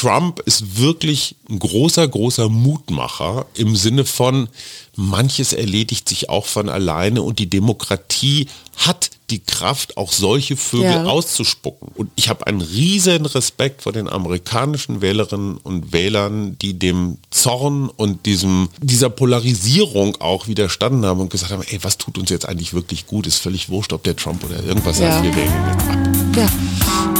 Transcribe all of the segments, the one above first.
Trump ist wirklich ein großer, großer Mutmacher im Sinne von, manches erledigt sich auch von alleine und die Demokratie hat die Kraft, auch solche Vögel ja. auszuspucken. Und ich habe einen riesen Respekt vor den amerikanischen Wählerinnen und Wählern, die dem Zorn und diesem, dieser Polarisierung auch widerstanden haben und gesagt haben, ey, was tut uns jetzt eigentlich wirklich gut? Ist völlig wurscht, ob der Trump oder irgendwas ja. sagt, wir wählen jetzt ab. Ja.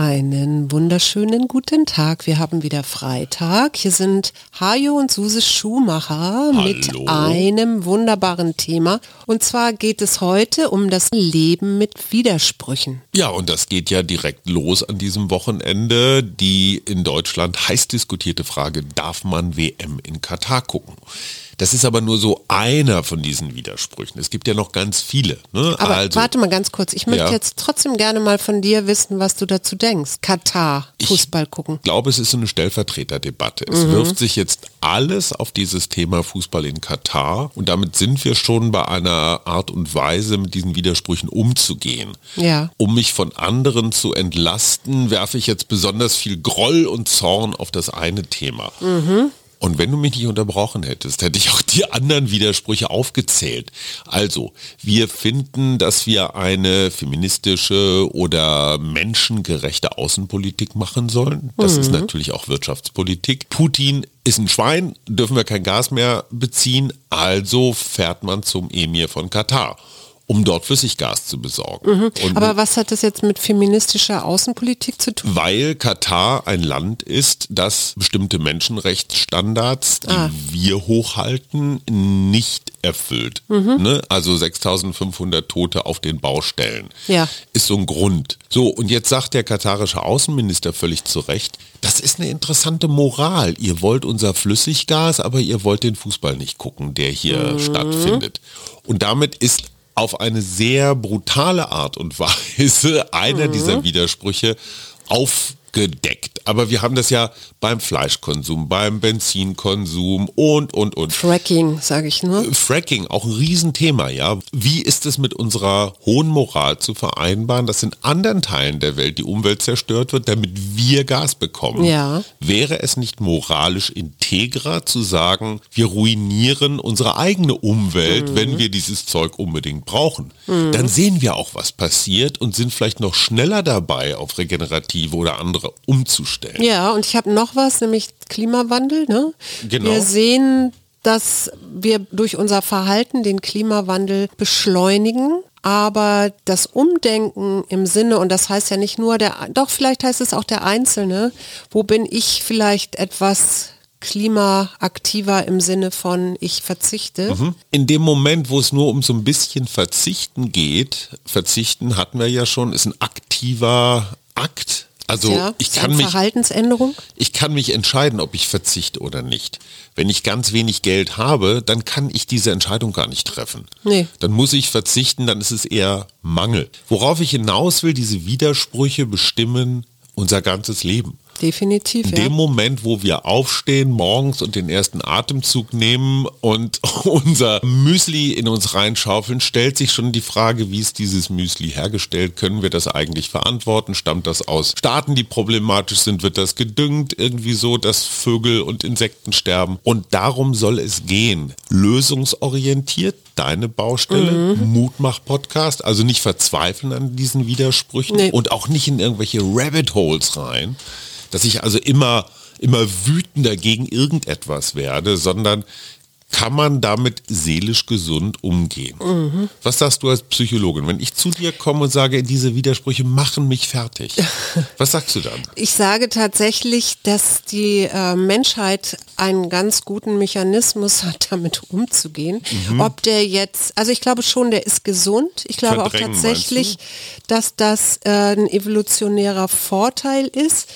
Einen wunderschönen guten Tag. Wir haben wieder Freitag. Hier sind Hajo und Suse Schumacher Hallo. mit einem wunderbaren Thema. Und zwar geht es heute um das Leben mit Widersprüchen. Ja, und das geht ja direkt los an diesem Wochenende. Die in Deutschland heiß diskutierte Frage, darf man WM in Katar gucken? Das ist aber nur so einer von diesen Widersprüchen. Es gibt ja noch ganz viele. Ne? Aber also, warte mal ganz kurz. Ich möchte ja. jetzt trotzdem gerne mal von dir wissen, was du dazu denkst. Katar, Fußball gucken. Ich glaube, es ist so eine Stellvertreterdebatte. Es mhm. wirft sich jetzt alles auf dieses Thema Fußball in Katar und damit sind wir schon bei einer Art und Weise, mit diesen Widersprüchen umzugehen. Ja. Um mich von anderen zu entlasten, werfe ich jetzt besonders viel Groll und Zorn auf das eine Thema. Mhm. Und wenn du mich nicht unterbrochen hättest, hätte ich auch die anderen Widersprüche aufgezählt. Also, wir finden, dass wir eine feministische oder menschengerechte Außenpolitik machen sollen. Das mhm. ist natürlich auch Wirtschaftspolitik. Putin ist ein Schwein, dürfen wir kein Gas mehr beziehen, also fährt man zum Emir von Katar um dort Flüssiggas zu besorgen. Mhm. Aber was hat das jetzt mit feministischer Außenpolitik zu tun? Weil Katar ein Land ist, das bestimmte Menschenrechtsstandards, die ah. wir hochhalten, nicht erfüllt. Mhm. Ne? Also 6500 Tote auf den Baustellen ja. ist so ein Grund. So, und jetzt sagt der katarische Außenminister völlig zu Recht, das ist eine interessante Moral. Ihr wollt unser Flüssiggas, aber ihr wollt den Fußball nicht gucken, der hier mhm. stattfindet. Und damit ist auf eine sehr brutale Art und Weise einer mhm. dieser Widersprüche auf gedeckt. Aber wir haben das ja beim Fleischkonsum, beim Benzinkonsum und, und, und. Fracking, sage ich nur. Fracking, auch ein Riesenthema, ja. Wie ist es mit unserer hohen Moral zu vereinbaren, dass in anderen Teilen der Welt die Umwelt zerstört wird, damit wir Gas bekommen? Ja. Wäre es nicht moralisch integrer zu sagen, wir ruinieren unsere eigene Umwelt, mhm. wenn wir dieses Zeug unbedingt brauchen? Mhm. Dann sehen wir auch, was passiert und sind vielleicht noch schneller dabei, auf regenerative oder andere umzustellen. Ja, und ich habe noch was, nämlich Klimawandel. Ne? Genau. Wir sehen, dass wir durch unser Verhalten den Klimawandel beschleunigen. Aber das Umdenken im Sinne, und das heißt ja nicht nur der, doch vielleicht heißt es auch der Einzelne, wo bin ich vielleicht etwas klimaaktiver im Sinne von ich verzichte. Mhm. In dem Moment, wo es nur um so ein bisschen Verzichten geht, Verzichten hatten wir ja schon, ist ein aktiver Akt also ja, ich kann mich Verhaltensänderung. Ich kann mich entscheiden, ob ich verzichte oder nicht. Wenn ich ganz wenig Geld habe, dann kann ich diese Entscheidung gar nicht treffen. Nee. Dann muss ich verzichten, dann ist es eher Mangel. Worauf ich hinaus will, diese Widersprüche bestimmen unser ganzes Leben. Definitiv. In dem Moment, wo wir aufstehen morgens und den ersten Atemzug nehmen und unser Müsli in uns reinschaufeln, stellt sich schon die Frage, wie ist dieses Müsli hergestellt? Können wir das eigentlich verantworten? Stammt das aus Staaten, die problematisch sind? Wird das gedüngt? Irgendwie so, dass Vögel und Insekten sterben? Und darum soll es gehen. Lösungsorientiert, deine Baustelle, mhm. Mutmach-Podcast, also nicht verzweifeln an diesen Widersprüchen nee. und auch nicht in irgendwelche Rabbit Holes rein dass ich also immer, immer wütender gegen irgendetwas werde, sondern kann man damit seelisch gesund umgehen? Mhm. Was sagst du als Psychologin, wenn ich zu dir komme und sage, diese Widersprüche machen mich fertig? Was sagst du dann? Ich sage tatsächlich, dass die äh, Menschheit einen ganz guten Mechanismus hat, damit umzugehen. Mhm. Ob der jetzt, also ich glaube schon, der ist gesund. Ich glaube auch tatsächlich, dass das äh, ein evolutionärer Vorteil ist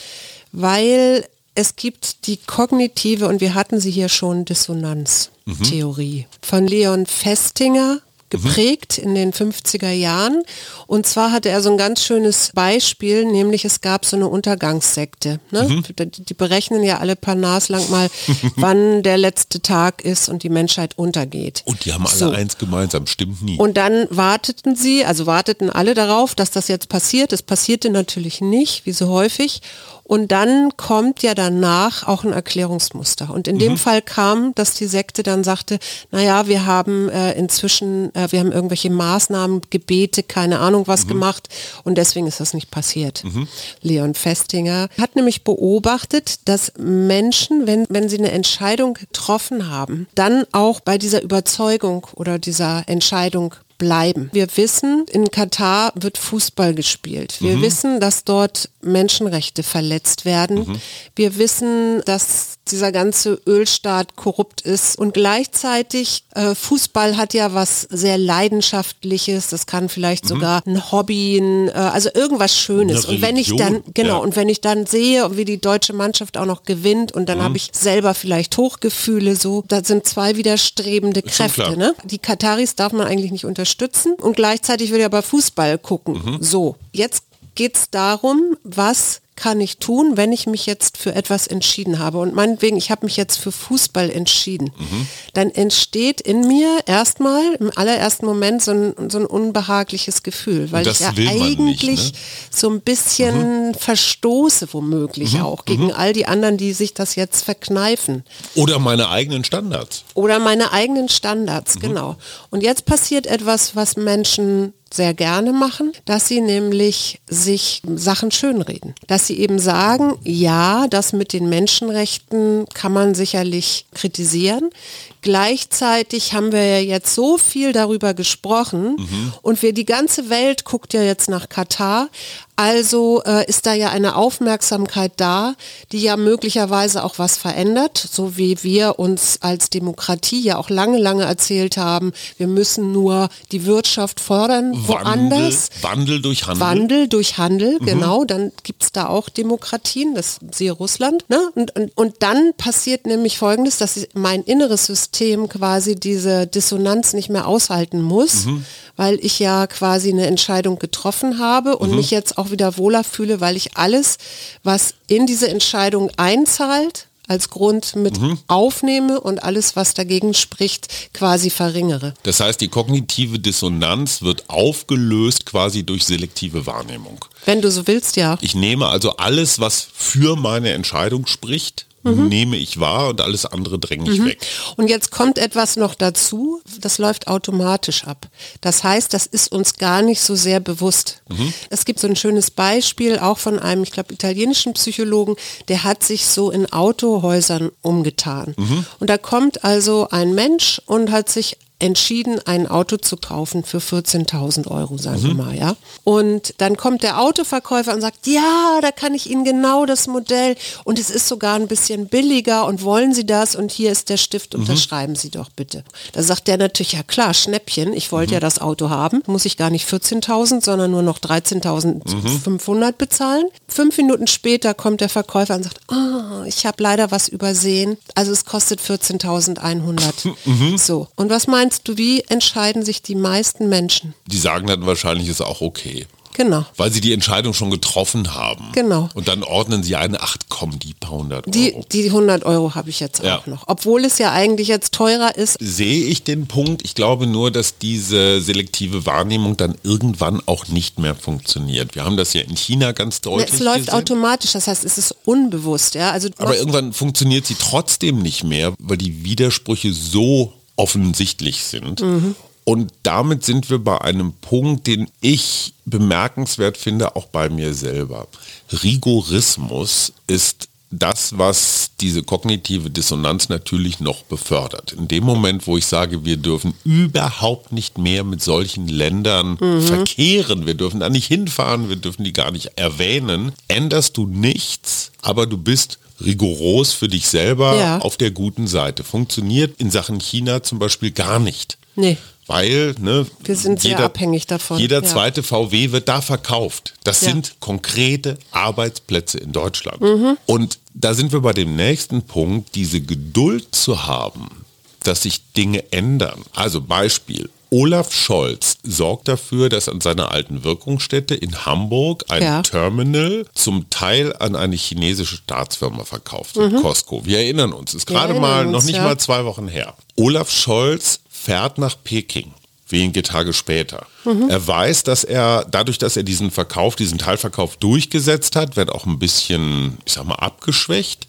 weil es gibt die kognitive, und wir hatten sie hier schon, Dissonanztheorie von Leon Festinger geprägt in den 50er Jahren. Und zwar hatte er so ein ganz schönes Beispiel, nämlich es gab so eine Untergangssekte. Ne? Mhm. Die berechnen ja alle paar Nas lang mal, wann der letzte Tag ist und die Menschheit untergeht. Und die haben alle so. eins gemeinsam, stimmt nie. Und dann warteten sie, also warteten alle darauf, dass das jetzt passiert. Es passierte natürlich nicht, wie so häufig. Und dann kommt ja danach auch ein Erklärungsmuster. Und in mhm. dem Fall kam, dass die Sekte dann sagte, naja, wir haben äh, inzwischen, äh, wir haben irgendwelche Maßnahmen, Gebete, keine Ahnung was mhm. gemacht und deswegen ist das nicht passiert. Mhm. Leon Festinger hat nämlich beobachtet, dass Menschen, wenn, wenn sie eine Entscheidung getroffen haben, dann auch bei dieser Überzeugung oder dieser Entscheidung bleiben. Wir wissen, in Katar wird Fußball gespielt. Wir mhm. wissen, dass dort Menschenrechte verletzt werden. Mhm. Wir wissen, dass dieser ganze Ölstaat korrupt ist und gleichzeitig äh, Fußball hat ja was sehr leidenschaftliches. Das kann vielleicht mhm. sogar ein Hobby, ein, äh, also irgendwas Schönes. Und wenn ich dann genau ja. und wenn ich dann sehe, wie die deutsche Mannschaft auch noch gewinnt und dann mhm. habe ich selber vielleicht Hochgefühle. So, da sind zwei widerstrebende Kräfte. Ne? Die Kataris darf man eigentlich nicht unterstützen unterstützen und gleichzeitig will ich aber Fußball gucken. Mhm. So, jetzt geht es darum, was kann ich tun, wenn ich mich jetzt für etwas entschieden habe? Und meinetwegen, ich habe mich jetzt für Fußball entschieden. Mhm. Dann entsteht in mir erstmal im allerersten Moment so ein, so ein unbehagliches Gefühl, weil ich ja eigentlich nicht, ne? so ein bisschen mhm. verstoße womöglich mhm. auch gegen mhm. all die anderen, die sich das jetzt verkneifen. Oder meine eigenen Standards. Oder meine eigenen Standards, mhm. genau. Und jetzt passiert etwas, was Menschen sehr gerne machen, dass sie nämlich sich Sachen schönreden. Dass sie eben sagen, ja, das mit den Menschenrechten kann man sicherlich kritisieren. Gleichzeitig haben wir ja jetzt so viel darüber gesprochen mhm. und wir die ganze Welt guckt ja jetzt nach Katar. Also äh, ist da ja eine Aufmerksamkeit da, die ja möglicherweise auch was verändert, so wie wir uns als Demokratie ja auch lange, lange erzählt haben, wir müssen nur die Wirtschaft fördern woanders. Wandel, Wandel durch Handel. Wandel durch Handel, mhm. genau. Dann gibt es da auch Demokratien, das siehe Russland. Ne? Und, und, und dann passiert nämlich Folgendes, dass mein inneres System quasi diese Dissonanz nicht mehr aushalten muss, mhm. weil ich ja quasi eine Entscheidung getroffen habe und mhm. mich jetzt auch auch wieder wohler fühle, weil ich alles, was in diese Entscheidung einzahlt, als Grund mit mhm. aufnehme und alles, was dagegen spricht, quasi verringere. Das heißt, die kognitive Dissonanz wird aufgelöst quasi durch selektive Wahrnehmung. Wenn du so willst, ja. Ich nehme also alles, was für meine Entscheidung spricht, mhm. nehme ich wahr und alles andere dränge ich mhm. weg. Und jetzt kommt etwas noch dazu, das läuft automatisch ab. Das heißt, das ist uns gar nicht so sehr bewusst. Mhm. Es gibt so ein schönes Beispiel auch von einem, ich glaube, italienischen Psychologen, der hat sich so in Autohäusern umgetan. Mhm. Und da kommt also ein Mensch und hat sich entschieden, ein Auto zu kaufen für 14.000 Euro, sagen mhm. wir mal, ja. Und dann kommt der Autoverkäufer und sagt, ja, da kann ich Ihnen genau das Modell und es ist sogar ein bisschen billiger und wollen Sie das und hier ist der Stift, unterschreiben mhm. Sie doch bitte. Da sagt der natürlich, ja klar, Schnäppchen, ich wollte mhm. ja das Auto haben, muss ich gar nicht 14.000, sondern nur noch 13.500 mhm. bezahlen. Fünf Minuten später kommt der Verkäufer und sagt, oh, ich habe leider was übersehen, also es kostet 14.100. Mhm. So, und was meinst meinst du, wie entscheiden sich die meisten Menschen? Die sagen dann wahrscheinlich, ist auch okay. Genau. Weil sie die Entscheidung schon getroffen haben. Genau. Und dann ordnen sie eine, ach komm, die paar hundert Euro. Die, die 100 Euro habe ich jetzt ja. auch noch. Obwohl es ja eigentlich jetzt teurer ist. Sehe ich den Punkt. Ich glaube nur, dass diese selektive Wahrnehmung dann irgendwann auch nicht mehr funktioniert. Wir haben das ja in China ganz deutlich Es läuft gesehen. automatisch, das heißt, es ist unbewusst. Ja? Also Aber irgendwann funktioniert sie trotzdem nicht mehr, weil die Widersprüche so offensichtlich sind. Mhm. Und damit sind wir bei einem Punkt, den ich bemerkenswert finde, auch bei mir selber. Rigorismus ist das, was diese kognitive Dissonanz natürlich noch befördert. In dem Moment, wo ich sage, wir dürfen überhaupt nicht mehr mit solchen Ländern mhm. verkehren, wir dürfen da nicht hinfahren, wir dürfen die gar nicht erwähnen, änderst du nichts, aber du bist rigoros für dich selber ja. auf der guten Seite. Funktioniert in Sachen China zum Beispiel gar nicht. Nee. weil ne, Wir sind sehr jeder, abhängig davon, Jeder ja. zweite VW wird da verkauft. Das Ja. sind konkrete Arbeitsplätze in Deutschland. Mhm. Und da sind wir bei dem nächsten Punkt, diese Geduld zu haben, dass sich Dinge ändern. Also Beispiel. Olaf Scholz sorgt dafür, dass an seiner alten Wirkungsstätte in Hamburg ein Ja. Terminal zum Teil an eine chinesische Staatsfirma verkauft wird, Costco. Wir erinnern uns, ist Mhm. Gerade mal uns, noch nicht ja. mal zwei Wochen her. Olaf Scholz fährt nach Peking wenige Tage später. Mhm. Er weiß, dass er, dadurch, dass er diesen Verkauf, diesen Teilverkauf durchgesetzt hat, wird auch ein bisschen, ich sag mal, abgeschwächt,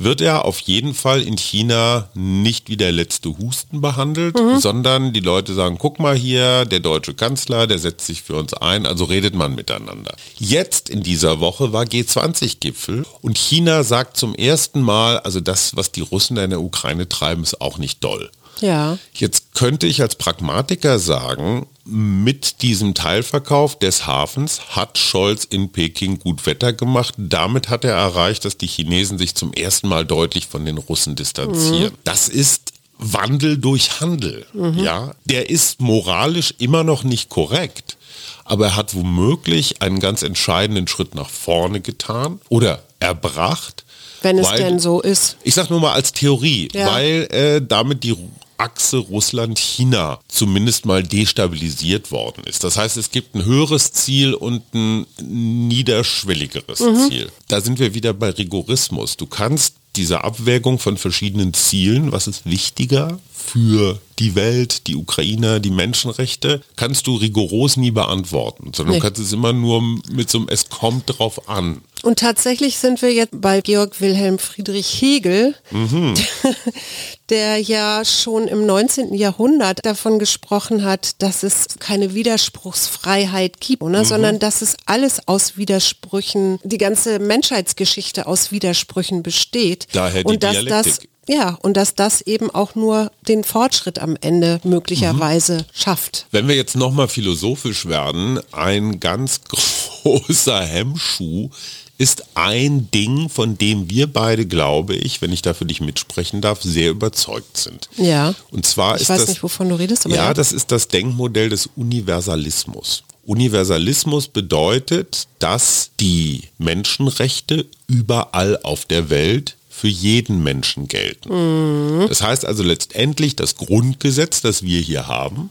wird er auf jeden Fall in China nicht wie der letzte Husten behandelt, Mhm. sondern die Leute sagen, guck mal hier, der deutsche Kanzler, der setzt sich für uns ein, also redet man miteinander. Jetzt in dieser Woche war G20-Gipfel und China sagt zum ersten Mal, also das, was die Russen in der Ukraine treiben, ist auch nicht doll. Ja. Jetzt könnte ich als Pragmatiker sagen, mit diesem Teilverkauf des Hafens hat Scholz in Peking gut Wetter gemacht. Damit hat er erreicht, dass die Chinesen sich zum ersten Mal deutlich von den Russen distanzieren. Das ist Wandel durch Handel. Ja, der ist moralisch immer noch nicht korrekt, aber er hat womöglich einen ganz entscheidenden Schritt nach vorne getan oder erbracht. Wenn es weil- denn so ist. ich sag nur mal als Theorie, Ja. weil äh, damit die Achse Russland-China zumindest mal destabilisiert worden ist. Das heißt, es gibt ein höheres Ziel und ein niederschwelligeres Mhm. Ziel. Da sind wir wieder bei Rigorismus. Du kannst diese Abwägung von verschiedenen Zielen, was ist wichtiger für die Welt, die Ukrainer, die Menschenrechte, kannst du rigoros nie beantworten, sondern Nee. du kannst es immer nur mit so einem Es kommt drauf an. Und tatsächlich sind wir jetzt bei Georg Wilhelm Friedrich Hegel, Mhm. der ja schon im 19. Jahrhundert davon gesprochen hat, dass es keine Widerspruchsfreiheit gibt, Mhm. ne, sondern dass es alles aus Widersprüchen, die ganze Menschheitsgeschichte aus Widersprüchen besteht. Daher die und dass das Dialektik. Ja, und dass das eben auch nur den Fortschritt am Ende möglicherweise schafft. Wenn wir jetzt nochmal philosophisch werden, ein ganz großer Hemmschuh ist ein Ding, von dem wir beide, glaube ich, wenn ich da für dich mitsprechen darf, sehr überzeugt sind. Ja. Und zwar Ich ist weiß das, nicht, wovon du redest, aber ja, ja. das ist das Denkmodell des Universalismus. Universalismus bedeutet, dass die Menschenrechte überall auf der Welt für jeden Menschen gelten. Das heißt also letztendlich das Grundgesetz, das wir hier haben,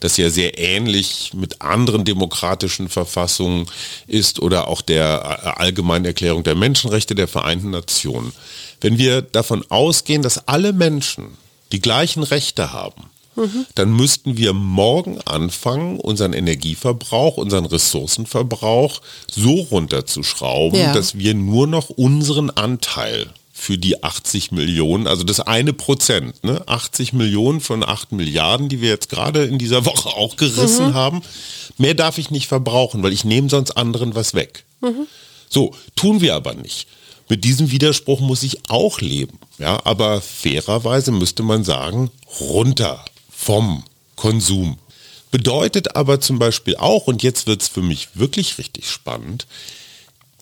das ja sehr ähnlich mit anderen demokratischen Verfassungen ist oder auch der äh, Allgemeinen Erklärung der Menschenrechte der Vereinten Nationen. Wenn wir davon ausgehen, dass alle Menschen die gleichen Rechte haben, dann müssten wir morgen anfangen, unseren Energieverbrauch, unseren Ressourcenverbrauch so runterzuschrauben, Ja. dass wir nur noch unseren Anteil für die 80 Millionen, also das eine Prozent, ne? 80 Millionen von 8 Milliarden, die wir jetzt gerade in dieser Woche auch gerissen haben, mehr darf ich nicht verbrauchen, weil ich nehme sonst anderen was weg. So, tun wir aber nicht. Mit diesem Widerspruch muss ich auch leben. Ja, aber fairerweise müsste man sagen, runter vom Konsum. Bedeutet aber zum Beispiel auch, und jetzt wird es für mich wirklich richtig spannend,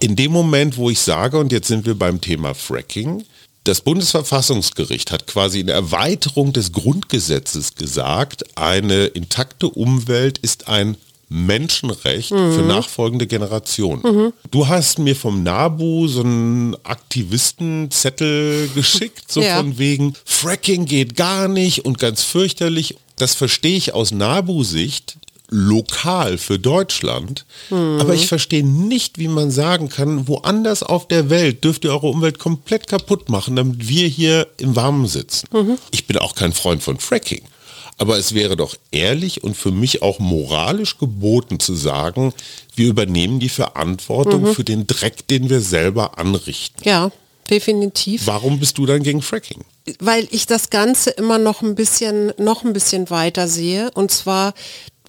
in dem Moment, wo ich sage, und jetzt sind wir beim Thema Fracking, das Bundesverfassungsgericht hat quasi in Erweiterung des Grundgesetzes gesagt, eine intakte Umwelt ist ein Menschenrecht für nachfolgende Generationen. Du hast mir vom NABU so einen Aktivistenzettel geschickt, so Ja. von wegen, Fracking geht gar nicht und ganz fürchterlich. Das verstehe ich aus NABU-Sicht lokal für Deutschland, aber ich verstehe nicht, wie man sagen kann, woanders auf der Welt dürft ihr eure Umwelt komplett kaputt machen, damit wir hier im Warmen sitzen. Ich bin auch kein Freund von Fracking. Aber es wäre doch ehrlich und für mich auch moralisch geboten zu sagen, wir übernehmen die Verantwortung für den Dreck, den wir selber anrichten. Ja, definitiv. Warum bist du dann gegen Fracking? weil ich das Ganze immer noch ein bisschen, noch ein bisschen weiter sehe. Und zwar,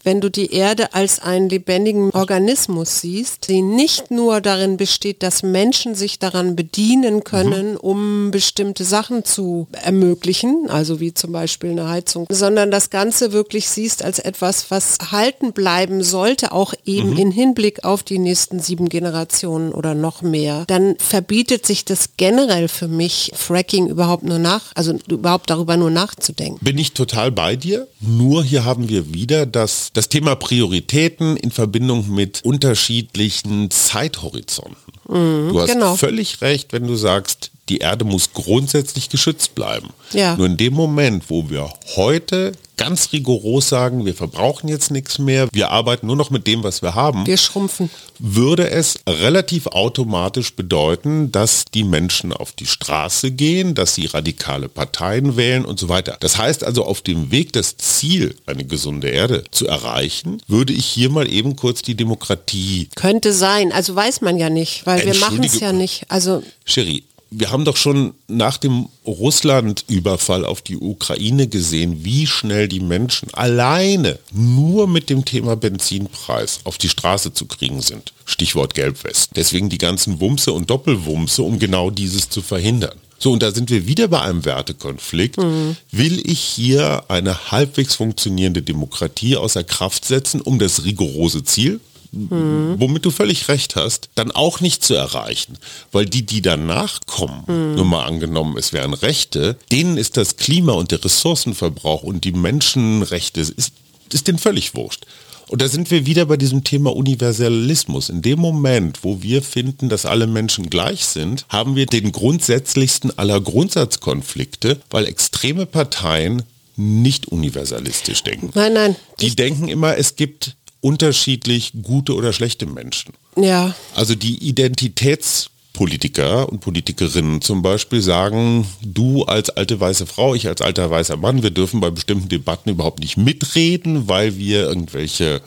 wenn du die Erde als einen lebendigen Organismus siehst, die nicht nur darin besteht, dass Menschen sich daran bedienen können, mhm. um bestimmte Sachen zu ermöglichen, also wie zum Beispiel eine Heizung, sondern das Ganze wirklich siehst als etwas, was halten bleiben sollte, auch eben mhm. in Hinblick auf die nächsten sieben Generationen oder noch mehr, dann verbietet sich das generell für mich, Fracking überhaupt nur nach, also überhaupt darüber nur nachzudenken. Bin ich total bei dir. Nur hier haben wir wieder das, das Thema Prioritäten in Verbindung mit unterschiedlichen Zeithorizonten. Mhm, du hast genau. völlig recht, wenn du sagst, die Erde muss grundsätzlich geschützt bleiben. Ja. Nur in dem Moment, wo wir heute ganz rigoros sagen, wir verbrauchen jetzt nichts mehr, wir arbeiten nur noch mit dem, was wir haben. Wir schrumpfen. Würde es relativ automatisch bedeuten, dass die Menschen auf die Straße gehen, dass sie radikale Parteien wählen und so weiter. Das heißt also, auf dem Weg, das Ziel, eine gesunde Erde zu erreichen, würde ich hier mal eben kurz die Demokratie. Könnte sein, also weiß man ja nicht, weil wir machen es ja nicht. Also Cherie, wir haben doch schon nach dem Russland-Überfall auf die Ukraine gesehen, wie schnell die Menschen alleine nur mit dem Thema Benzinpreis auf die Straße zu kriegen sind. Stichwort Gelbwest. Deswegen die ganzen Wumse und Doppelwumse, um genau dieses zu verhindern. So, und da sind wir wieder bei einem Wertekonflikt. Mhm. Will ich hier eine halbwegs funktionierende Demokratie außer Kraft setzen, um das rigorose Ziel, mhm. womit du völlig recht hast, dann auch nicht zu erreichen. Weil die, die danach kommen, mhm. nur mal angenommen, es wären Rechte, denen ist das Klima und der Ressourcenverbrauch und die Menschenrechte, ist, ist denen völlig wurscht. Und da sind wir wieder bei diesem Thema Universalismus. In dem Moment, wo wir finden, dass alle Menschen gleich sind, haben wir den grundsätzlichsten aller Grundsatzkonflikte, weil extreme Parteien nicht universalistisch denken. Nein, nein. Die denken immer, es gibt unterschiedlich gute oder schlechte Menschen. Ja. Also die Identitätspolitiker und Politikerinnen zum Beispiel sagen, du als alte weiße Frau, ich als alter weißer Mann, wir dürfen bei bestimmten Debatten überhaupt nicht mitreden, weil wir irgendwelche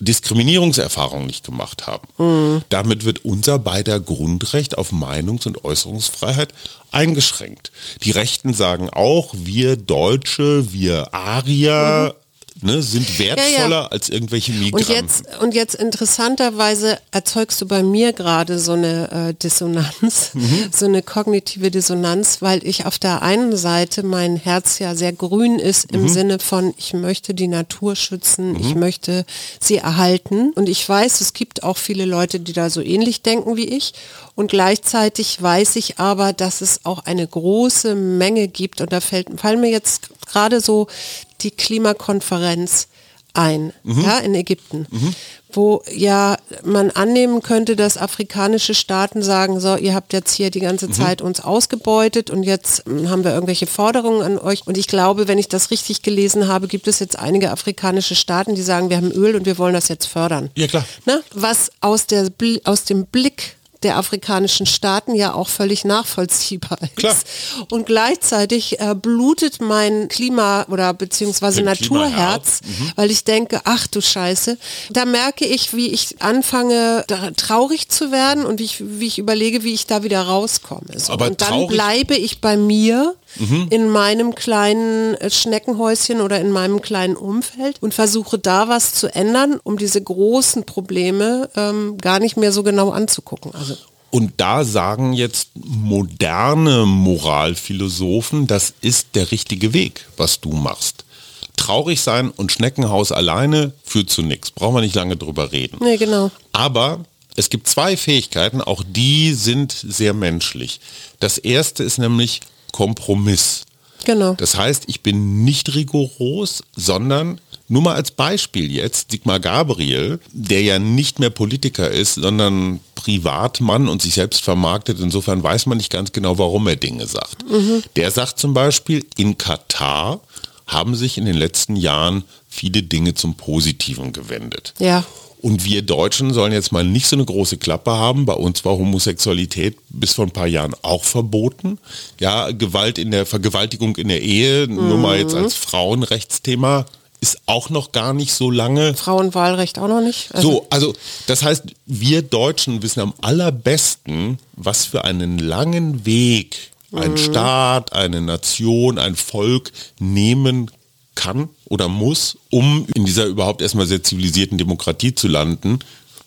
Diskriminierungserfahrungen nicht gemacht haben. Mhm. Damit wird unser beider Grundrecht auf Meinungs- und Äußerungsfreiheit eingeschränkt. Die Rechten sagen auch, wir Deutsche, wir Arier, mhm ne, sind wertvoller ja, ja. als irgendwelche Migranten. Und jetzt, und jetzt interessanterweise erzeugst du bei mir gerade so eine äh, Dissonanz, mhm. so eine kognitive Dissonanz, weil ich auf der einen Seite mein Herz ja sehr grün ist im mhm. Sinne von, ich möchte die Natur schützen, mhm. ich möchte sie erhalten. Und ich weiß, es gibt auch viele Leute, die da so ähnlich denken wie ich. Und gleichzeitig weiß ich aber, dass es auch eine große Menge gibt. Und da fällt, fallen mir jetzt gerade so die Klimakonferenz ein, mhm. ja, in Ägypten, mhm. wo ja man annehmen könnte, dass afrikanische Staaten sagen, so, ihr habt jetzt hier die ganze mhm. Zeit uns ausgebeutet und jetzt hm, haben wir irgendwelche Forderungen an euch. Und ich glaube, wenn ich das richtig gelesen habe, gibt es jetzt einige afrikanische Staaten, die sagen, wir haben Öl und wir wollen das jetzt fördern. Ja, klar. Ne? Was aus, der, aus dem Blick der afrikanischen Staaten ja auch völlig nachvollziehbar ist. Klar. Und gleichzeitig äh, blutet mein Klima oder beziehungsweise Naturherz, mhm. weil ich denke, ach du Scheiße, da merke ich, wie ich anfange traurig zu werden und ich, wie ich überlege, wie ich da wieder rauskomme. So. Aber und dann bleibe ich bei mir mhm. in meinem kleinen äh, Schneckenhäuschen oder in meinem kleinen Umfeld und versuche da was zu ändern, um diese großen Probleme ähm, gar nicht mehr so genau anzugucken. Also und da sagen jetzt moderne Moralphilosophen, das ist der richtige Weg, was du machst. Traurig sein und Schneckenhaus alleine führt zu nichts. Brauchen wir nicht lange drüber reden. Nee, genau. Aber es gibt zwei Fähigkeiten, auch die sind sehr menschlich. Das erste ist nämlich Kompromiss. Genau. Das heißt, ich bin nicht rigoros, sondern nur mal als Beispiel jetzt, Sigmar Gabriel, der ja nicht mehr Politiker ist, sondern Privatmann und sich selbst vermarktet. Insofern weiß man nicht ganz genau, warum er Dinge sagt. Mhm. Der sagt zum Beispiel, in Katar haben sich in den letzten Jahren viele Dinge zum Positiven gewendet. Ja. Und wir Deutschen sollen jetzt mal nicht so eine große Klappe haben. Bei uns war Homosexualität bis vor ein paar Jahren auch verboten. Ja, Gewalt in der Vergewaltigung in der Ehe, mhm. nur mal jetzt als Frauenrechtsthema, ist auch noch gar nicht so lange. Frauenwahlrecht auch noch nicht. Also so, also das heißt, wir Deutschen wissen am allerbesten, was für einen langen Weg ein mhm. Staat, eine Nation, ein Volk nehmen kann oder muss, um in dieser überhaupt erstmal sehr zivilisierten Demokratie zu landen.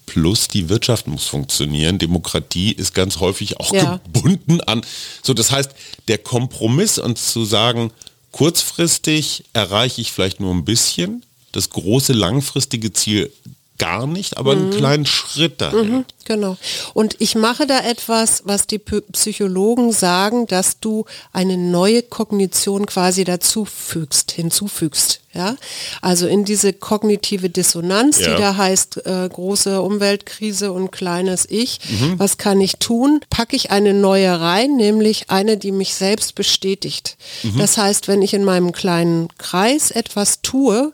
Plus die Wirtschaft muss funktionieren. Demokratie ist ganz häufig auch Ja. gebunden an. So, das heißt, der Kompromiss uns zu sagen, kurzfristig erreiche ich vielleicht nur ein bisschen, das große langfristige Ziel gar nicht, aber einen kleinen Schritt dahin. Genau. Und ich mache da etwas, was die Psychologen sagen, dass du eine neue Kognition quasi dazu fügst, hinzufügst. Ja? Also in diese kognitive Dissonanz, Ja. die da heißt äh, große Umweltkrise und kleines Ich, Mhm. was kann ich tun? Packe ich eine neue rein, nämlich eine, die mich selbst bestätigt. Mhm. Das heißt, wenn ich in meinem kleinen Kreis etwas tue,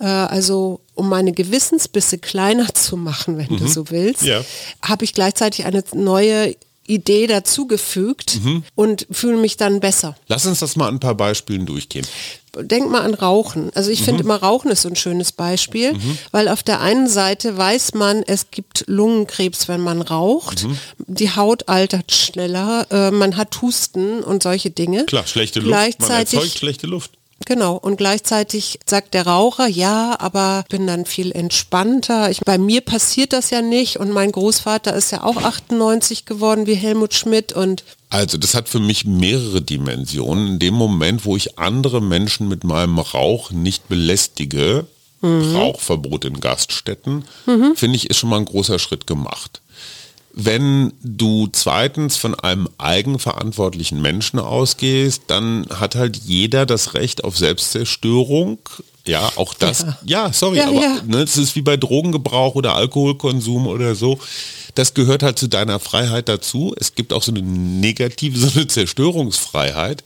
äh, also um meine Gewissensbisse kleiner zu machen, wenn du so willst, Mhm. Ja. habe ich gleichzeitig eine neue Idee dazugefügt Mhm. und fühle mich dann besser. Lass uns das mal an ein paar Beispielen durchgehen. Denk mal an Rauchen. Also ich Mhm. finde immer Rauchen ist so ein schönes Beispiel, weil auf der einen Seite weiß man, es gibt Lungenkrebs, wenn man raucht. Mhm. Die Haut altert schneller, äh, man hat Husten und solche Dinge. Klar, schlechte Luft. Man Gleichzeitig erzeugt schlechte Luft. Genau, und gleichzeitig sagt der Raucher, ja, aber bin dann viel entspannter. Ich, bei mir passiert das ja nicht und mein Großvater ist ja auch 98 geworden wie Helmut Schmidt und Also das hat für mich mehrere Dimensionen. In dem Moment, wo ich andere Menschen mit meinem Rauch nicht belästige, Rauchverbot in Gaststätten, finde ich, ist schon mal ein großer Schritt gemacht. Wenn du zweitens von einem eigenverantwortlichen Menschen ausgehst, dann hat halt jeder das Recht auf Selbstzerstörung. Ja, auch das. Ja, sorry, Ja, aber ja. ne, es ist wie bei Drogengebrauch oder Alkoholkonsum oder so. Das gehört halt zu deiner Freiheit dazu. Es gibt auch so eine negative, so eine Zerstörungsfreiheit.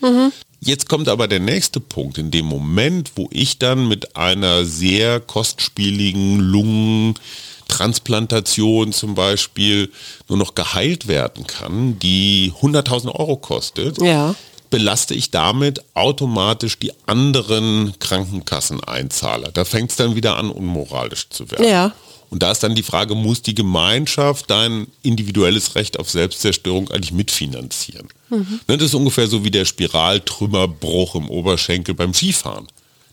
Jetzt kommt aber der nächste Punkt. In dem Moment, wo ich dann mit einer sehr kostspieligen Lungentransplantation zum Beispiel nur noch geheilt werden kann, die 100.000 Euro kostet, Ja. Belaste ich damit automatisch die anderen Krankenkasseneinzahler. Da fängt es dann wieder an, unmoralisch zu werden. Ja. Und da ist dann die Frage, muss die Gemeinschaft dein individuelles Recht auf Selbstzerstörung eigentlich mitfinanzieren? Ne, das ist ungefähr so wie der Spiraltrümmerbruch im Oberschenkel beim Skifahren.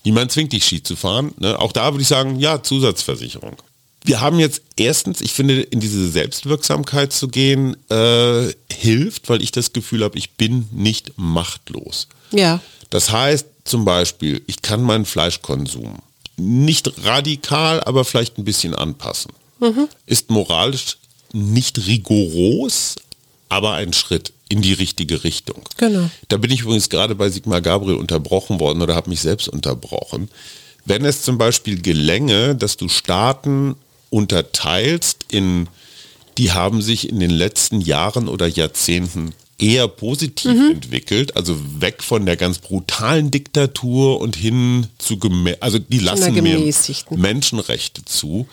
Niemand zwingt dich Ski zu fahren. Ne? Auch da würde ich sagen, ja, Zusatzversicherung. Wir haben jetzt erstens, ich finde, in diese Selbstwirksamkeit zu gehen, äh, hilft, weil ich das Gefühl habe, ich bin nicht machtlos. ja, Das heißt zum Beispiel, ich kann meinen Fleischkonsum nicht radikal, aber vielleicht ein bisschen anpassen. Ist moralisch nicht rigoros, aber ein Schritt in die richtige Richtung. Genau. Da bin ich übrigens gerade bei Sigmar Gabriel unterbrochen worden oder habe mich selbst unterbrochen. Wenn es zum Beispiel gelänge, dass du Staaten unterteilst in, die haben sich in den letzten Jahren oder Jahrzehnten eher positiv entwickelt, also weg von der ganz brutalen Diktatur und hin zu, also die lassen gemäßigten. Menschenrechte zu,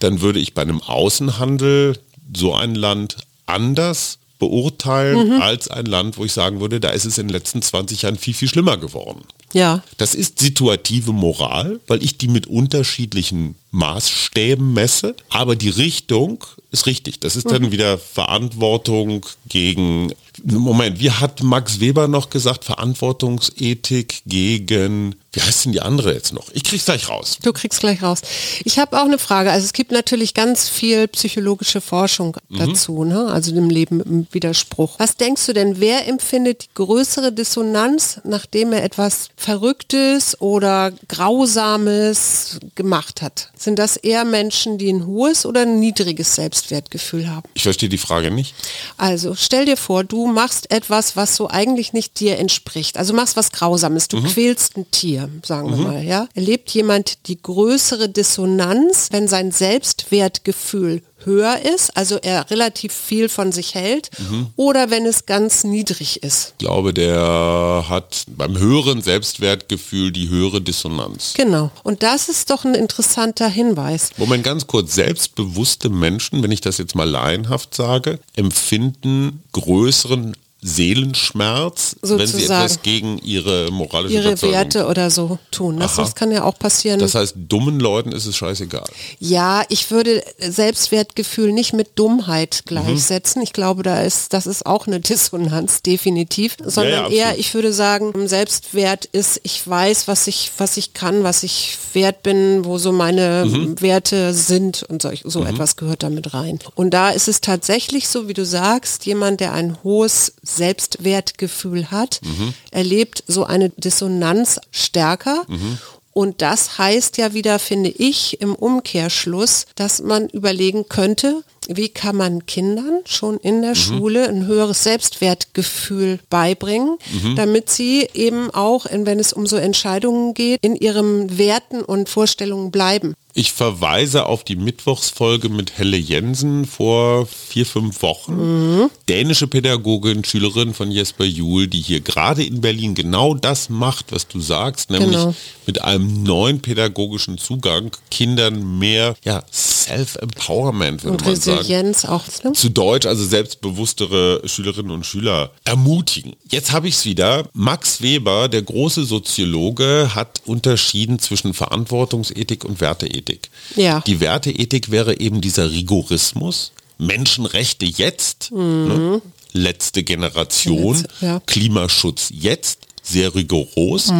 dann würde ich bei einem Außenhandel so ein Land anders beurteilen als ein Land, wo ich sagen würde, da ist es in den letzten 20 Jahren viel, viel schlimmer geworden. Ja, Das ist situative Moral, weil ich die mit unterschiedlichen Maßstäben messe, aber die Richtung ist richtig. Das ist dann wieder Verantwortung gegen, Moment, wie hat Max Weber noch gesagt, Verantwortungsethik gegen, wie heißt denn die andere jetzt noch? Ich krieg's gleich raus. du kriegst gleich raus. Ich habe auch eine Frage. Also es gibt natürlich ganz viel psychologische Forschung dazu, ne? also dem Leben im Widerspruch. Was denkst du denn, wer empfindet die größere Dissonanz, nachdem er etwas Verrücktes oder Grausames gemacht hat? Sind das eher Menschen, die ein hohes oder ein niedriges Selbstwertgefühl haben? Ich verstehe die Frage nicht. Also stell dir vor, du machst etwas, was so eigentlich nicht dir entspricht. Also machst was Grausames, du quälst ein Tier, sagen wir mal, ja. Erlebt jemand die größere Dissonanz, wenn sein Selbstwertgefühl höher ist, also er relativ viel von sich hält, oder wenn es ganz niedrig ist? Ich glaube, der hat beim höheren Selbstwertgefühl die höhere Dissonanz. Genau. Und das ist doch ein interessanter Hinweis. Moment, ganz kurz, selbstbewusste Menschen, wenn ich das jetzt mal laienhaft sage, empfinden größeren Seelenschmerz, wenn sie Sozusagen. etwas gegen ihre moralische ihre Werte oder so tun. Das, das kann ja auch passieren. Das heißt, dummen Leuten ist es scheißegal. Ja, ich würde Selbstwertgefühl nicht mit Dummheit Mhm. gleichsetzen. Ich glaube, da ist, das ist auch eine Dissonanz, definitiv. Sondern absolut. eher, ich würde sagen, Selbstwert ist, ich weiß, was ich, was ich kann, was ich wert bin, wo so meine Mhm. Werte sind und solch, so etwas gehört damit rein. Und da ist es tatsächlich so, wie du sagst, jemand, der ein hohes Selbstwertgefühl hat, Mhm. erlebt so eine Dissonanz stärker. Mhm. Und das heißt ja wieder, finde ich, im Umkehrschluss, dass man überlegen könnte, wie kann man Kindern schon in Mhm. der Schule ein höheres Selbstwertgefühl beibringen, Mhm. damit sie eben auch, wenn es um so Entscheidungen geht, in ihren Werten und Vorstellungen bleiben. Ich verweise auf die Mittwochsfolge mit Helle Jensen vor vier, fünf Wochen. Dänische Pädagogin, Schülerin von Jesper Juhl, die hier gerade in Berlin genau das macht, was du sagst, nämlich Genau. mit einem neuen pädagogischen Zugang Kindern mehr ja, Self-Empowerment, würde Und man sagen. Resilienz auch. Ne? Zu Deutsch, also selbstbewusstere Schülerinnen und Schüler ermutigen. Jetzt habe ich es wieder. Max Weber, der große Soziologe, hat unterschieden zwischen Verantwortungsethik und Werteethik. Ja. Die Werteethik wäre eben dieser Rigorismus. Menschenrechte jetzt, ne? letzte Generation, Letzte, ja. Klimaschutz jetzt, sehr rigoros.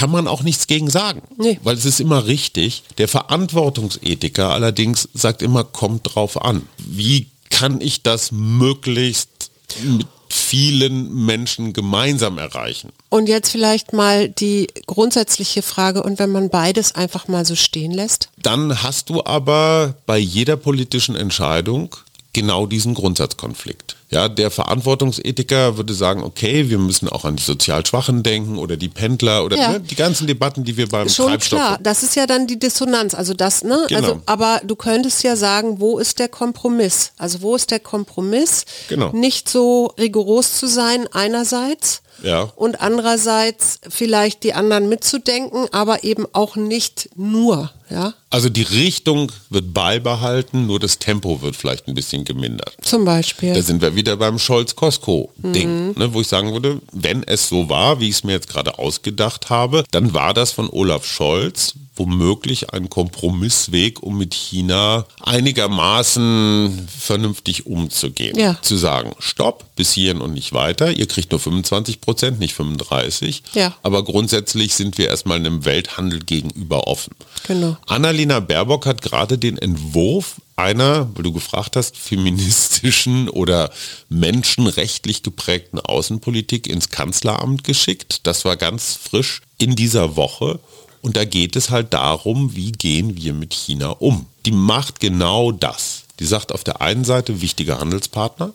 Kann man auch nichts gegen sagen, Nee. weil es ist immer richtig. Der Verantwortungsethiker allerdings sagt immer, kommt drauf an. Wie kann ich das möglichst mit vielen Menschen gemeinsam erreichen? Und jetzt vielleicht mal die grundsätzliche Frage, und wenn man beides einfach mal so stehen lässt? Dann hast du aber bei jeder politischen Entscheidung genau diesen Grundsatzkonflikt. Ja, der Verantwortungsethiker würde sagen, okay, wir müssen auch an die sozial Schwachen denken oder die Pendler oder Ja. ne, die ganzen Debatten, die wir beim Schon Treibstoff klar, das ist ja dann die Dissonanz. Also das, ne? Genau. Also, aber du könntest ja sagen, wo ist der Kompromiss? Also wo ist der Kompromiss? Genau. Nicht so rigoros zu sein einerseits Ja. und andererseits vielleicht die anderen mitzudenken, aber eben auch nicht nur, ja? Also die Richtung wird beibehalten, nur das Tempo wird vielleicht ein bisschen gemindert. Zum Beispiel. Da sind wir wieder beim Scholz-Kosko-Ding, ne, wo ich sagen würde, wenn es so war, wie ich es mir jetzt gerade ausgedacht habe, dann war das von Olaf Scholz womöglich ein Kompromissweg, um mit China einigermaßen vernünftig umzugehen. Ja. Zu sagen, stopp, bis hierhin und nicht weiter, ihr kriegt nur 25 Prozent, nicht 35. Ja. Aber grundsätzlich sind wir erstmal einem Welthandel gegenüber offen. Genau. Annalena Baerbock hat gerade den Entwurf einer, weil du gefragt hast, feministischen oder menschenrechtlich geprägten Außenpolitik ins Kanzleramt geschickt. Das war ganz frisch in dieser Woche. Und da geht es halt darum, wie gehen wir mit China um. Die macht genau das. Die sagt auf der einen Seite wichtiger Handelspartner,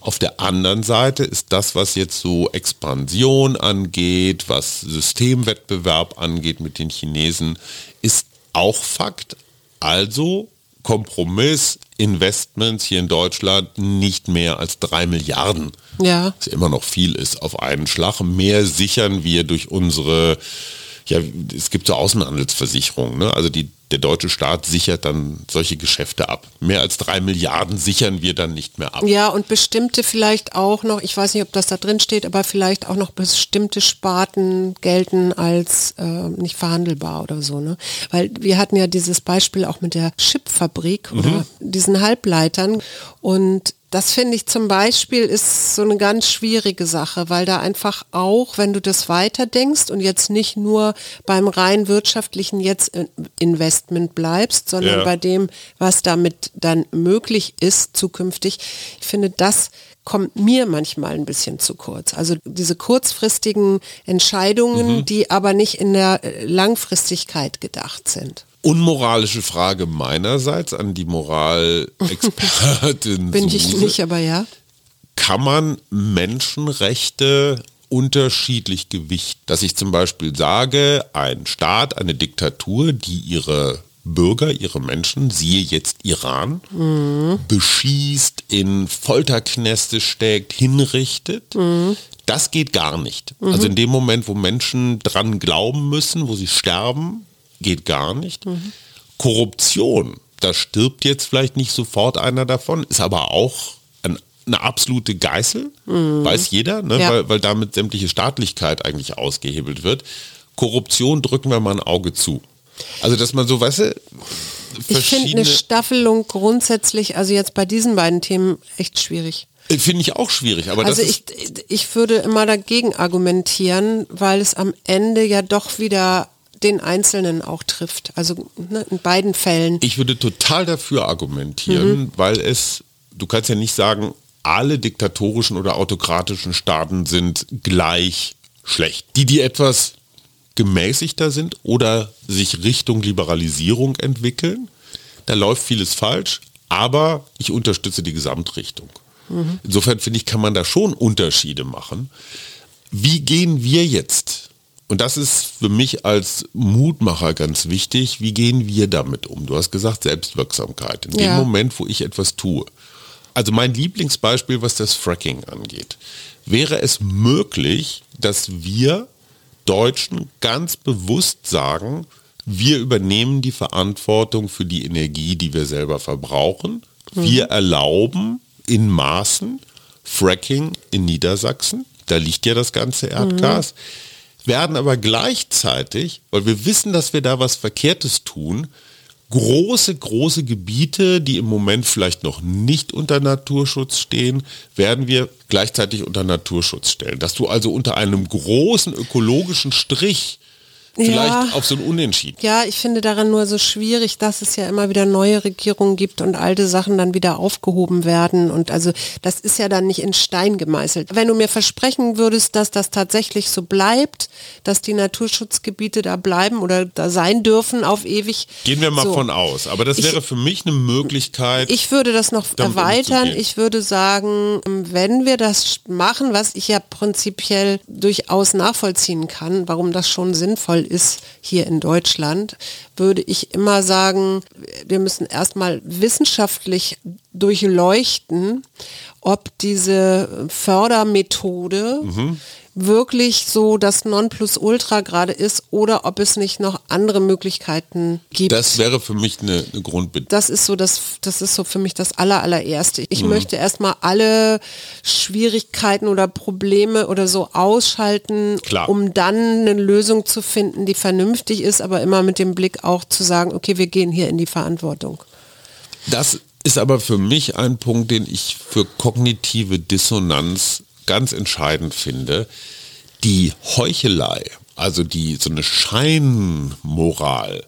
auf der anderen Seite ist das, was jetzt so Expansion angeht, was Systemwettbewerb angeht mit den Chinesen, ist auch Fakt. Also Kompromiss, Investments hier in Deutschland nicht mehr als drei Milliarden. Ja. Was immer noch viel ist auf einen Schlag. Mehr sichern wir durch unsere, ja, es gibt so Außenhandelsversicherungen, ne? Also die, der deutsche Staat sichert dann solche Geschäfte ab. Mehr als drei Milliarden sichern wir dann nicht mehr ab. Ja, und bestimmte vielleicht auch noch, ich weiß nicht, ob das da drin steht, aber vielleicht auch noch bestimmte Sparten gelten als äh, nicht verhandelbar oder so. Ne? Weil wir hatten ja dieses Beispiel auch mit der Chipfabrik oder diesen Halbleitern und das finde ich zum Beispiel ist so eine ganz schwierige Sache, weil da einfach auch, wenn du das weiterdenkst und jetzt nicht nur beim rein wirtschaftlichen jetzt Investment bleibst, sondern Ja. bei dem, was damit dann möglich ist zukünftig. Ich finde, das kommt mir manchmal ein bisschen zu kurz. Also diese kurzfrististigen Entscheidungen, die aber nicht in der äh, Langfristigkeit gedacht sind. Unmoralische Frage meinerseits an die Moralexpertin. Bin ich Suse. nicht, aber ja. kann man Menschenrechte unterschiedlich gewichten. Dass ich zum Beispiel sage, ein Staat, eine Diktatur, die ihre Bürger, ihre Menschen, siehe jetzt Iran, beschießt, in Folterknäste steckt, hinrichtet. Das geht gar nicht. Also in dem Moment, wo Menschen dran glauben müssen, wo sie sterben, geht gar nicht. Korruption, da stirbt jetzt vielleicht nicht sofort einer davon, ist aber auch ein eine absolute Geißel, weiß jeder, ne? Ja. weil, weil damit sämtliche Staatlichkeit eigentlich ausgehebelt wird. Korruption drücken wir mal ein Auge zu. Also dass man so, weißt du, Ich finde verschiedene... eine Staffelung grundsätzlich, also jetzt bei diesen beiden Themen, echt schwierig. Finde ich auch schwierig, aber Also ich, ich würde immer dagegen argumentieren, weil es am Ende ja doch wieder den Einzelnen auch trifft. Also ne, in beiden Fällen. ich würde total dafür argumentieren, Mhm. weil es, du kannst ja nicht sagen, alle diktatorischen oder autokratischen Staaten sind gleich schlecht. Die, die etwas gemäßigter sind oder sich Richtung Liberalisierung entwickeln, da läuft vieles falsch, aber ich unterstütze die Gesamtrichtung. Insofern finde ich, kann man da schon Unterschiede machen. Wie gehen wir jetzt? Und das ist für mich als Mutmacher ganz wichtig. Wie gehen wir damit um? Du hast gesagt Selbstwirksamkeit. In dem Ja. Moment, wo ich etwas tue. Also mein Lieblingsbeispiel, was das Fracking angeht. Wäre es möglich, dass wir Deutschen ganz bewusst sagen, wir übernehmen die Verantwortung für die Energie, die wir selber verbrauchen. Wir erlauben in Maßen Fracking in Niedersachsen. Da liegt ja das ganze Erdgas. Werden aber gleichzeitig, weil wir wissen, dass wir da was Verkehrtes tun, große, große Gebiete, die im Moment vielleicht noch nicht unter Naturschutz stehen, werden wir gleichzeitig unter Naturschutz stellen. Dass du also unter einem großen ökologischen Strich vielleicht Ja. auf so ein Unentschieden. Ja, ich finde daran nur so schwierig, dass es ja immer wieder neue Regierungen gibt und alte Sachen dann wieder aufgehoben werden. Und also das ist ja dann nicht in Stein gemeißelt. Wenn du mir versprechen würdest, dass das tatsächlich so bleibt, dass die Naturschutzgebiete da bleiben oder da sein dürfen auf ewig. Gehen wir mal so. von aus. Aber das Ich- wäre für mich eine Möglichkeit. Ich würde das noch erweitern. Ich würde sagen, wenn wir das machen, was ich ja prinzipiell durchaus nachvollziehen kann, warum das schon sinnvoll ist hier in Deutschland, würde ich immer sagen, wir müssen erstmal wissenschaftlich durchleuchten, ob diese Fördermethode wirklich so das Nonplusultra gerade ist oder ob es nicht noch andere Möglichkeiten gibt das wäre für mich eine, eine Grundbedingung. das ist so das, das ist so für mich das aller, allererste. Ich möchte erstmal alle Schwierigkeiten oder Probleme oder so ausschalten, Klar. um dann eine Lösung zu finden, die vernünftig ist, aber immer mit dem Blick auch zu sagen, okay, wir gehen hier in die Verantwortung. Das ist aber für mich ein Punkt, den ich für kognitive Dissonanz ganz entscheidend finde. Die Heuchelei, also die so eine Scheinmoral,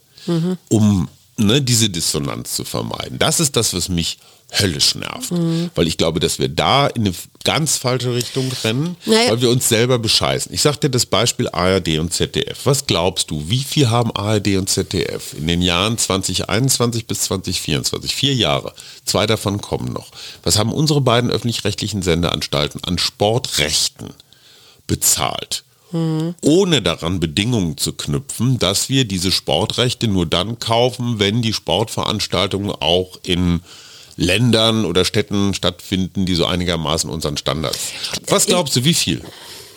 um ne, diese Dissonanz zu vermeiden. Das ist das, was mich höllisch nervt. Weil ich glaube, dass wir da in eine ganz falsche Richtung rennen, Naja. weil wir uns selber bescheißen. Ich sag dir das Beispiel ARD und ZDF. Was glaubst du, wie viel haben ARD und ZDF in den Jahren 2021 bis 2024? Vier Jahre. Zwei davon kommen noch. Was haben unsere beiden öffentlich-rechtlichen Sendeanstalten an Sportrechten bezahlt? ohne daran Bedingungen zu knüpfen, dass wir diese Sportrechte nur dann kaufen, wenn die Sportveranstaltungen auch in Ländern oder Städten stattfinden, die so einigermaßen unseren Standards. Was glaubst du, wie viel?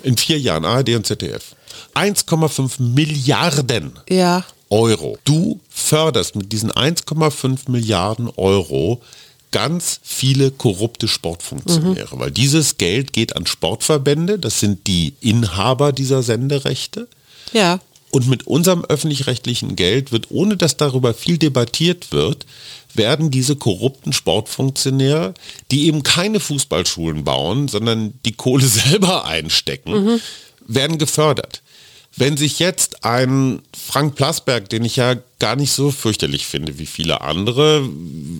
In vier Jahren ARD und ZDF. 1,5 Milliarden Ja, Euro. Du förderst mit diesen 1,5 Milliarden Euro ganz viele korrupte Sportfunktionäre, weil dieses Geld geht an Sportverbände, das sind die Inhaber dieser Senderechte. ja. Und mit unserem öffentlich-rechtlichen Geld wird, ohne dass darüber viel debattiert wird, werden diese korrupten Sportfunktionäre, die eben keine Fußballschulen bauen, sondern die Kohle selber einstecken, werden gefördert. Wenn sich jetzt ein Frank Plasberg, den ich ja gar nicht so fürchterlich finde wie viele andere,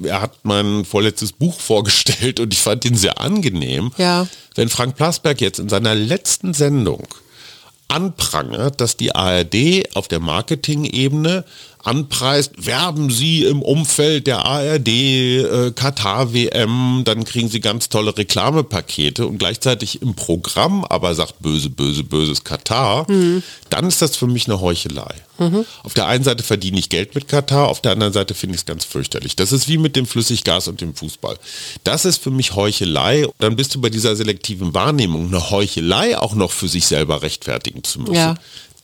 er hat mein vorletztes Buch vorgestellt und ich fand ihn sehr angenehm. Ja. Wenn Frank Plasberg jetzt in seiner letzten Sendung anprangert, dass die ARD auf der Marketing-Ebene anpreist, werben Sie im Umfeld der ARD, äh, Katar-WM, dann kriegen Sie ganz tolle Reklamepakete und gleichzeitig im Programm aber sagt böse, böse, böses Katar, dann ist das für mich eine Heuchelei. Auf der einen Seite verdiene ich Geld mit Katar, auf der anderen Seite finde ich es ganz fürchterlich. Das ist wie mit dem Flüssiggas und dem Fußball. Das ist für mich Heuchelei. Dann bist du bei dieser selektiven Wahrnehmung, eine Heuchelei auch noch für sich selber rechtfertigen zu müssen. Ja.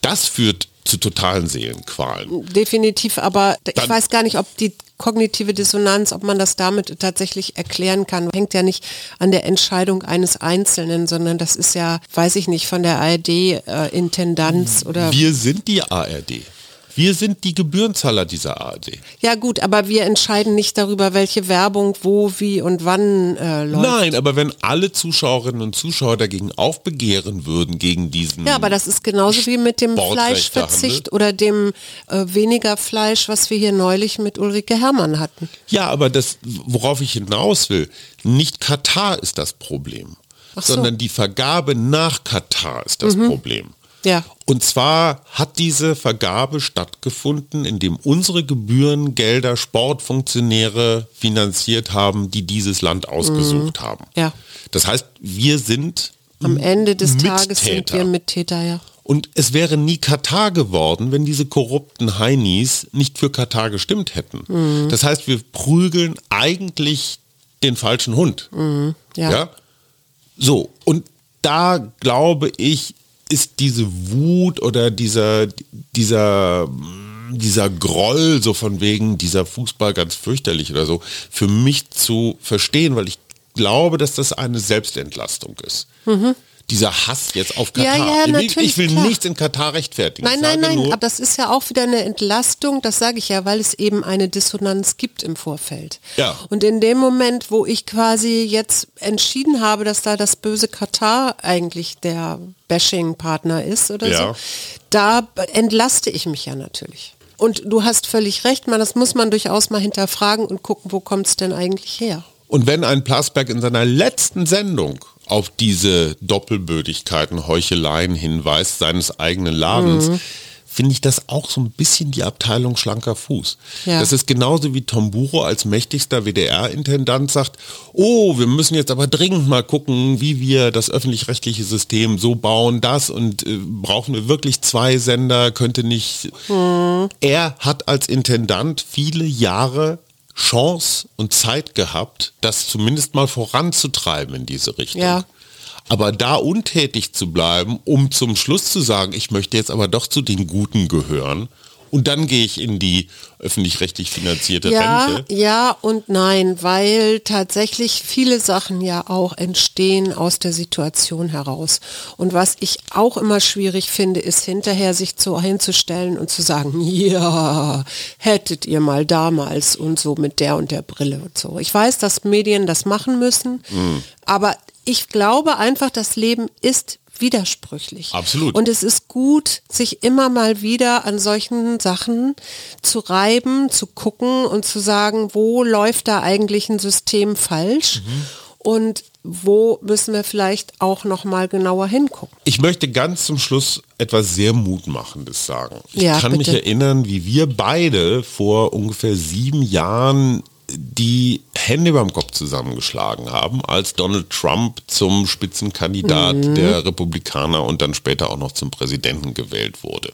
Das führt zu totalen Seelenqualen. Definitiv, aber ich Dann, weiß gar nicht, ob die kognitive Dissonanz, ob man das damit tatsächlich erklären kann, hängt ja nicht an der Entscheidung eines Einzelnen, sondern das ist ja, weiß ich nicht, von der ARD-Intendanz äh, oder. Wir sind die ARD. Wir sind die Gebührenzahler dieser ARD. Ja gut, aber wir entscheiden nicht darüber, welche Werbung wo, wie und wann äh, läuft. Nein, aber wenn alle Zuschauerinnen und Zuschauer dagegen aufbegehren würden, gegen diesen... Ja, aber das ist genauso wie mit dem Fleischverzicht oder dem äh, weniger Fleisch, was wir hier neulich mit Ulrike Herrmann hatten. Ja, aber das, worauf ich hinaus will, nicht Katar ist das Problem, so. sondern die Vergabe nach Katar ist das mhm. Problem. Ja. Und zwar hat diese Vergabe stattgefunden, indem unsere Gebührengelder Sportfunktionäre finanziert haben, die dieses Land ausgesucht mhm. haben. Ja. Das heißt, wir sind am Ende des Mittäter. Tages sind wir Mittäter, ja. Und es wäre nie Katar geworden, wenn diese korrupten Heinis nicht für Katar gestimmt hätten. Mhm. Das heißt, wir prügeln eigentlich den falschen Hund. Mhm. Ja. ja. So, und da glaube ich, ist diese Wut oder dieser, dieser, dieser Groll so von wegen dieser Fußball ganz fürchterlich oder so für mich zu verstehen, weil ich glaube, dass das eine Selbstentlastung ist. Mhm dieser Hass jetzt auf Katar. Ja, ja, ich will, ich will nichts in Katar rechtfertigen. Nein, nein, nein, aber das ist ja auch wieder eine Entlastung, das sage ich ja, weil es eben eine Dissonanz gibt im Vorfeld. Ja. Und in dem Moment, wo ich quasi jetzt entschieden habe, dass da das böse Katar eigentlich der Bashing-Partner ist oder ja. so, da entlaste ich mich ja natürlich. Und du hast völlig recht, man, das muss man durchaus mal hinterfragen und gucken, wo kommt es denn eigentlich her. Und wenn ein Plasberg in seiner letzten Sendung auf diese Doppelbödigkeiten, Heucheleien hinweist seines eigenen Ladens, mhm. finde ich das auch so ein bisschen die Abteilung schlanker Fuß. Ja. Das ist genauso wie Tom Buro als mächtigster WDR-Intendant sagt, oh, wir müssen jetzt aber dringend mal gucken, wie wir das öffentlich-rechtliche System so bauen, das und äh, brauchen wir wirklich zwei Sender, könnte nicht. Mhm. Er hat als Intendant viele Jahre Chance und Zeit gehabt, das zumindest mal voranzutreiben in diese Richtung. Ja. Aber da untätig zu bleiben, um zum Schluss zu sagen, ich möchte jetzt aber doch zu den Guten gehören und dann gehe ich in die öffentlich-rechtlich finanzierte ja, Rente. Ja und nein, weil tatsächlich viele Sachen ja auch entstehen aus der Situation heraus. Und was ich auch immer schwierig finde, ist hinterher sich zu, hinzustellen und zu sagen, ja, hättet ihr mal damals und so mit der und der Brille und so. Ich weiß, dass Medien das machen müssen, mhm. aber ich glaube einfach, das Leben ist widersprüchlich. Absolut. Und es ist gut, sich immer mal wieder an solchen Sachen zu reiben, zu gucken und zu sagen, wo läuft da eigentlich ein System falsch? Mhm. Und wo müssen wir vielleicht auch noch mal genauer hingucken? Ich möchte ganz zum Schluss etwas sehr Mutmachendes sagen. Ich ja, kann bitte. mich erinnern, wie wir beide vor ungefähr sieben Jahren die Hände beim Kopf zusammengeschlagen haben, als Donald Trump zum Spitzenkandidat mhm. der Republikaner und dann später auch noch zum Präsidenten gewählt wurde.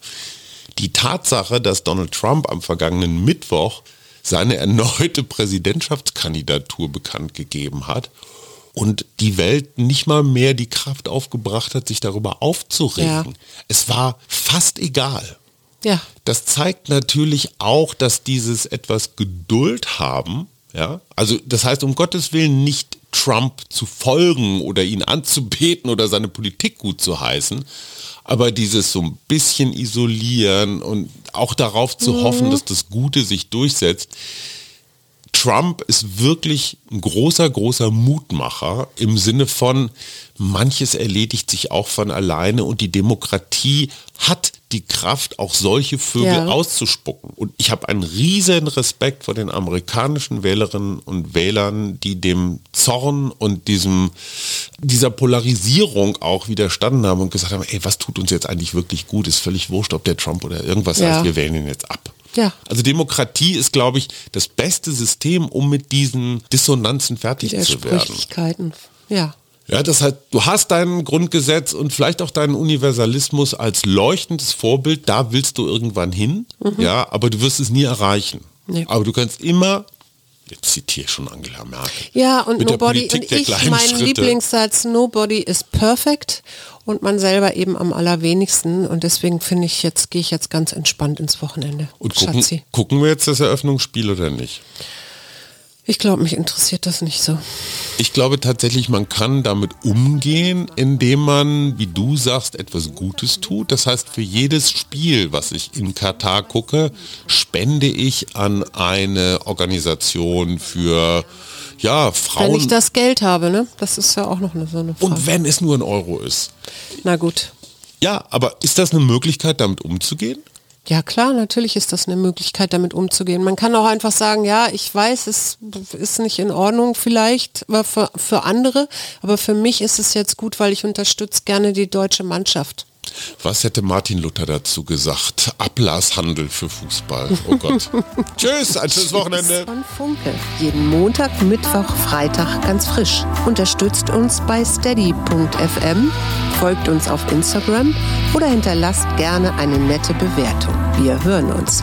Die Tatsache, dass Donald Trump am vergangenen Mittwoch seine erneute Präsidentschaftskandidatur bekannt gegeben hat und die Welt nicht mal mehr die Kraft aufgebracht hat, sich darüber aufzuregen. Ja. Es war fast egal. Ja. Das zeigt natürlich auch, dass dieses etwas Geduld haben, ja, also das heißt um Gottes Willen nicht Trump zu folgen oder ihn anzubeten oder seine Politik gut zu heißen, aber dieses so ein bisschen isolieren und auch darauf zu mhm. hoffen, dass das Gute sich durchsetzt. Trump ist wirklich ein großer, großer Mutmacher im Sinne von, manches erledigt sich auch von alleine und die Demokratie hat die Kraft, auch solche Vögel ja. auszuspucken. Und ich habe einen riesen Respekt vor den amerikanischen Wählerinnen und Wählern, die dem Zorn und diesem, dieser Polarisierung auch widerstanden haben und gesagt haben, ey, was tut uns jetzt eigentlich wirklich gut? Ist völlig wurscht, ob der Trump oder irgendwas ja. heißt, wir wählen ihn jetzt ab. Ja. Also Demokratie ist, glaube ich, das beste System, um mit diesen Dissonanzen fertig zu werden. Ja. Ja, das heißt, du hast dein Grundgesetz und vielleicht auch deinen Universalismus als leuchtendes Vorbild, da willst du irgendwann hin, mhm. ja, aber du wirst es nie erreichen. Nee. Aber du kannst immer Jetzt zitiere ich schon Angela Merkel. Ja, und Mit Nobody, und ich, mein Schritte. Lieblingssatz, Nobody is perfect und man selber eben am allerwenigsten. Und deswegen finde ich, jetzt gehe ich jetzt ganz entspannt ins Wochenende. Und gucken, Schatzi. gucken wir jetzt das Eröffnungsspiel oder nicht? Ich glaube, mich interessiert das nicht so. Ich glaube tatsächlich, man kann damit umgehen, indem man, wie du sagst, etwas Gutes tut. Das heißt, für jedes Spiel, was ich in Katar gucke, spende ich an eine Organisation für ja, Wenn Frauen. ich das Geld habe, ne? Das ist ja auch noch eine, so eine Frage. und wenn es nur ein Euro ist. Na gut. Ja, aber ist das eine Möglichkeit, damit umzugehen? Ja klar, natürlich ist das eine Möglichkeit, damit umzugehen. Man kann auch einfach sagen, ja, ich weiß, es ist nicht in Ordnung vielleicht aber für, für andere, aber für mich ist es jetzt gut, weil ich unterstütze gerne die deutsche Mannschaft. Was hätte Martin Luther dazu gesagt? Ablasshandel für Fußball. Oh Gott. Tschüss, ein schönes Wochenende. Von Funke. Jeden Montag, Mittwoch, Freitag ganz frisch. Unterstützt uns bei steady.fm, folgt uns auf Instagram oder hinterlasst gerne eine nette Bewertung. Wir hören uns.